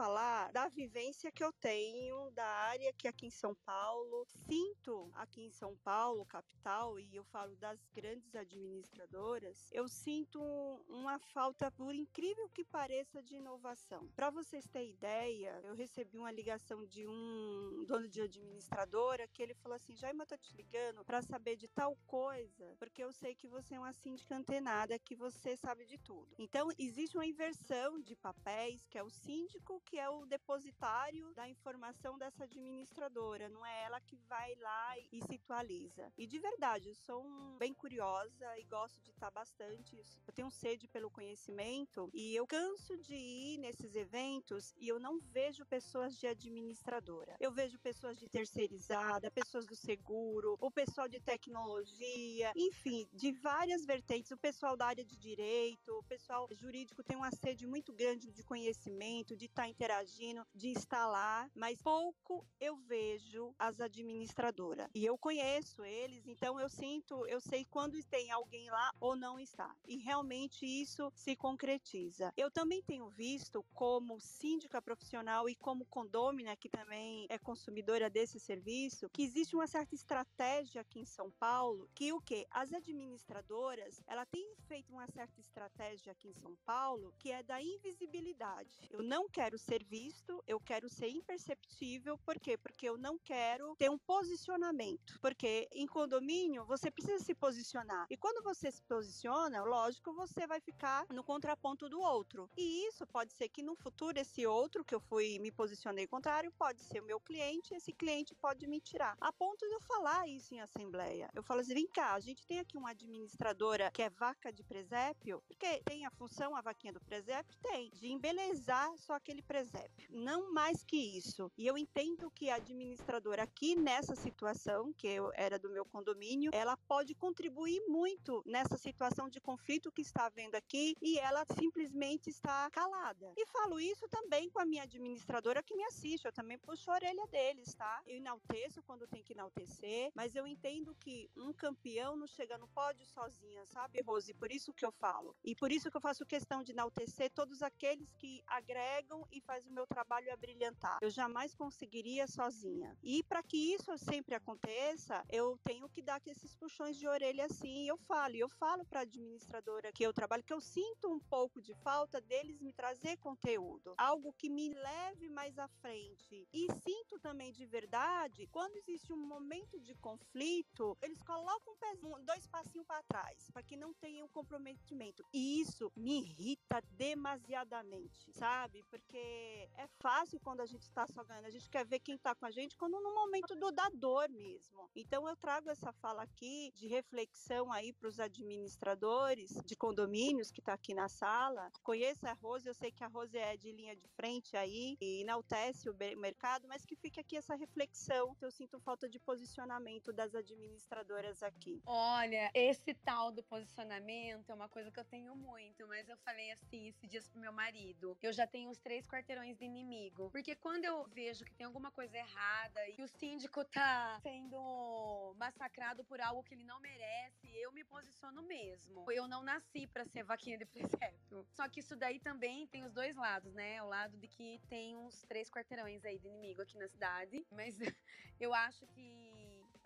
Falar da vivência que eu tenho da área que aqui em São Paulo. Sinto aqui em São Paulo, capital, e eu falo das grandes administradoras, eu sinto uma falta, por incrível que pareça, de inovação. Para vocês terem ideia, eu recebi uma ligação de um dono de administradora que ele falou assim: Jaime, eu tô te ligando para saber de tal coisa, porque eu sei que você é uma síndica antenada, que você sabe de tudo. Então, existe uma inversão de papéis, que é o síndico que é o depositário da informação dessa administradora, não é ela que vai lá e se atualiza. E de verdade, eu sou um, bem curiosa e gosto de estar bastante. Eu tenho sede pelo conhecimento e eu canso de ir nesses eventos e eu não vejo pessoas de administradora. Eu vejo pessoas de terceirizada, pessoas do seguro, o pessoal de tecnologia, enfim, de várias vertentes. O pessoal da área de direito, o pessoal jurídico tem uma sede muito grande de conhecimento, de estar interagindo de instalar, mas pouco eu vejo as administradoras. E eu conheço eles, então eu sinto, eu sei quando tem alguém lá ou não está. E realmente isso se concretiza. Eu também tenho visto como síndica profissional e como condômina, que também é consumidora desse serviço, que existe uma certa estratégia aqui em São Paulo, que o que as administradoras, ela tem feito uma certa estratégia aqui em São Paulo, que é da invisibilidade. Eu não quero ser visto, eu quero ser imperceptível, por quê? Porque eu não quero ter um posicionamento. Porque em condomínio você precisa se posicionar. E quando você se posiciona, lógico, você vai ficar no contraponto do outro. E isso pode ser que no futuro esse outro que eu fui me posicionei contrário pode ser o meu cliente, esse cliente pode me tirar. A ponto de eu falar isso em assembleia. Eu falo assim: "Vem cá, a gente tem aqui uma administradora que é vaca de presépio, porque tem a função a vaquinha do presépio tem de embelezar só aquele presépio. Não mais que isso. E eu entendo que a administradora aqui nessa situação, que eu era do meu condomínio, ela pode contribuir muito nessa situação de conflito que está havendo aqui e ela simplesmente está calada. E falo isso também com a minha administradora que me assiste, eu também puxo a orelha deles, tá? Eu enalteço quando tem que enaltecer, mas eu entendo que um campeão não chega no pódio sozinha, sabe, Rose? Por isso que eu falo. E por isso que eu faço questão de enaltecer todos aqueles que agregam e fazem o meu trabalho a brilhantar. Eu jamais conseguiria sozinha. E para que isso sempre aconteça, eu tenho que dar esses puxões de orelha assim. Eu falo, eu falo para administradora que eu trabalho que eu sinto um pouco de falta deles me trazer conteúdo, algo que me leve mais à frente. E sinto também de verdade quando existe um momento de conflito, eles colocam um pezinho, dois passinhos para trás, para que não tenha um comprometimento. E isso me irrita demasiadamente, sabe? Porque é fácil quando a gente está só ganhando, a gente quer ver quem está com a gente quando no momento do dador mesmo. Então eu trago essa fala aqui de reflexão aí para os administradores de condomínios que está aqui na sala. Conheço a Rose, eu sei que a Rose é de linha de frente aí e enaltece o mercado, mas que fique aqui essa reflexão. Eu sinto falta de posicionamento das administradoras aqui. Olha, esse tal do posicionamento é uma coisa que eu tenho muito, mas eu falei assim esses dias pro meu marido. Eu já tenho uns três quarteirões de inimigo. Porque quando eu vejo que tem alguma coisa errada e o síndico tá sendo massacrado por algo que ele não merece, eu me posiciono mesmo. Eu não nasci para ser vaquinha de presépio. Só que isso daí também tem os dois lados, né? O lado de que tem uns três quarteirões aí de inimigo aqui na cidade. Mas <laughs> eu acho que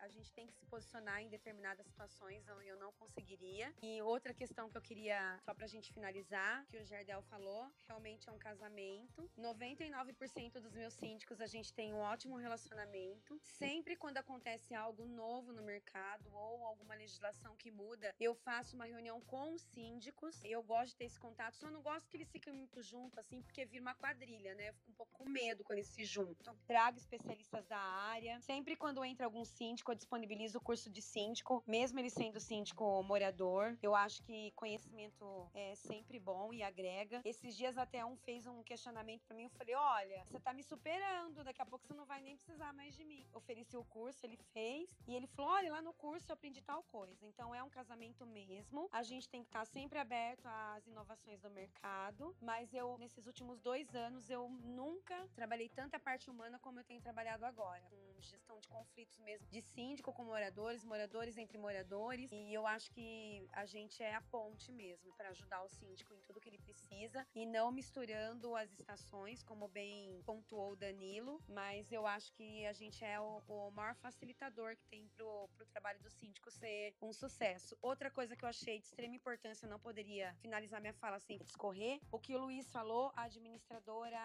a gente tem que se posicionar em determinadas situações onde eu não conseguiria. E outra questão que eu queria, só pra gente finalizar, que o Jardel falou, realmente é um casamento. 99% dos meus síndicos a gente tem um ótimo relacionamento. Sempre quando acontece algo novo no mercado ou alguma legislação que muda, eu faço uma reunião com os síndicos. Eu gosto de ter esse contato, só não gosto que eles fiquem muito juntos, assim, porque vira uma quadrilha, né? Eu fico um pouco com medo quando eles se juntam. Trago especialistas da área. Sempre quando entra algum síndico, eu disponibilizo o curso de síndico, mesmo ele sendo síndico morador. Eu acho que conhecimento é sempre bom e agrega. Esses dias até um fez um questionamento para mim, eu falei: "Olha, você tá me superando, daqui a pouco você não vai nem precisar mais de mim". Ofereci o curso, ele fez, e ele falou: "Olha, lá no curso eu aprendi tal coisa". Então é um casamento mesmo. A gente tem que estar sempre aberto às inovações do mercado, mas eu nesses últimos dois anos eu nunca trabalhei tanta parte humana como eu tenho trabalhado agora, com gestão de conflitos mesmo de síndico com moradores, moradores entre moradores. E eu acho que a gente é a ponte mesmo para ajudar o síndico em tudo que ele precisa e não misturando as estações, como bem pontuou o Danilo. Mas eu acho que a gente é o, o maior facilitador que tem pro, pro trabalho do síndico ser um sucesso. Outra coisa que eu achei de extrema importância, não poderia finalizar minha fala sem discorrer. O que o Luiz falou, a administradora,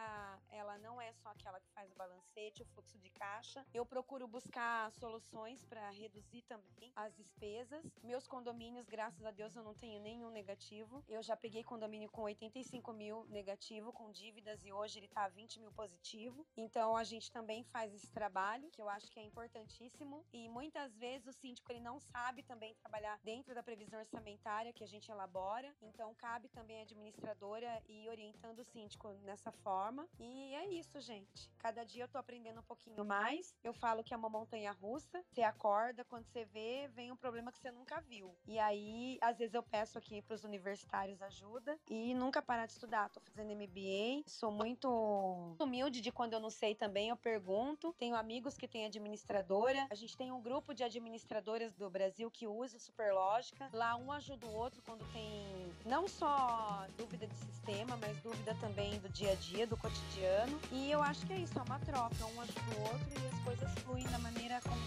ela não é só aquela que faz o balancete, o fluxo de caixa. Eu procuro buscar soluções para reduzir também as despesas. Meus condomínios, graças a Deus, eu não tenho nenhum negativo. Eu já peguei condomínio com 85 mil negativo, com dívidas, e hoje ele tá 20 mil positivo. Então a gente também faz esse trabalho, que eu acho que é importantíssimo. E muitas vezes o síndico ele não sabe também trabalhar dentro da previsão orçamentária que a gente elabora. Então cabe também a administradora e orientando o síndico nessa forma. E é isso, gente. Cada dia eu tô aprendendo um pouquinho mais. Eu falo que é uma montanha russa. Você acorda, quando você vê, vem um problema que você nunca viu. E aí, às vezes eu peço aqui para os universitários ajuda e nunca parar de estudar. Tô fazendo MBA, sou muito humilde de quando eu não sei também, eu pergunto. Tenho amigos que têm administradora. A gente tem um grupo de administradoras do Brasil que usa Superlógica. Lá um ajuda o outro quando tem não só dúvida de sistema, mas dúvida também do dia a dia, do cotidiano. E eu acho que é isso, é uma troca, um ajuda o outro e as coisas fluem da maneira como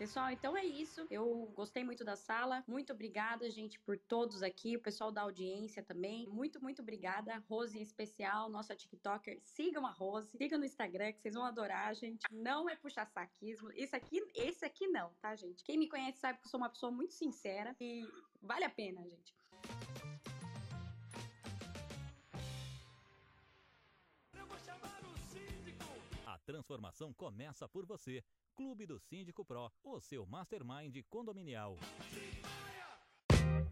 Pessoal, então é isso. Eu gostei muito da sala. Muito obrigada, gente, por todos aqui. O pessoal da audiência também. Muito, muito obrigada. Rose em especial, nossa TikToker. Sigam a Rose. Sigam no Instagram, que vocês vão adorar, gente. Não é puxar saquismo. Esse aqui, esse aqui não, tá, gente? Quem me conhece sabe que eu sou uma pessoa muito sincera e vale a pena, gente. A transformação começa por você. Clube do Síndico Pro, o seu mastermind condominial.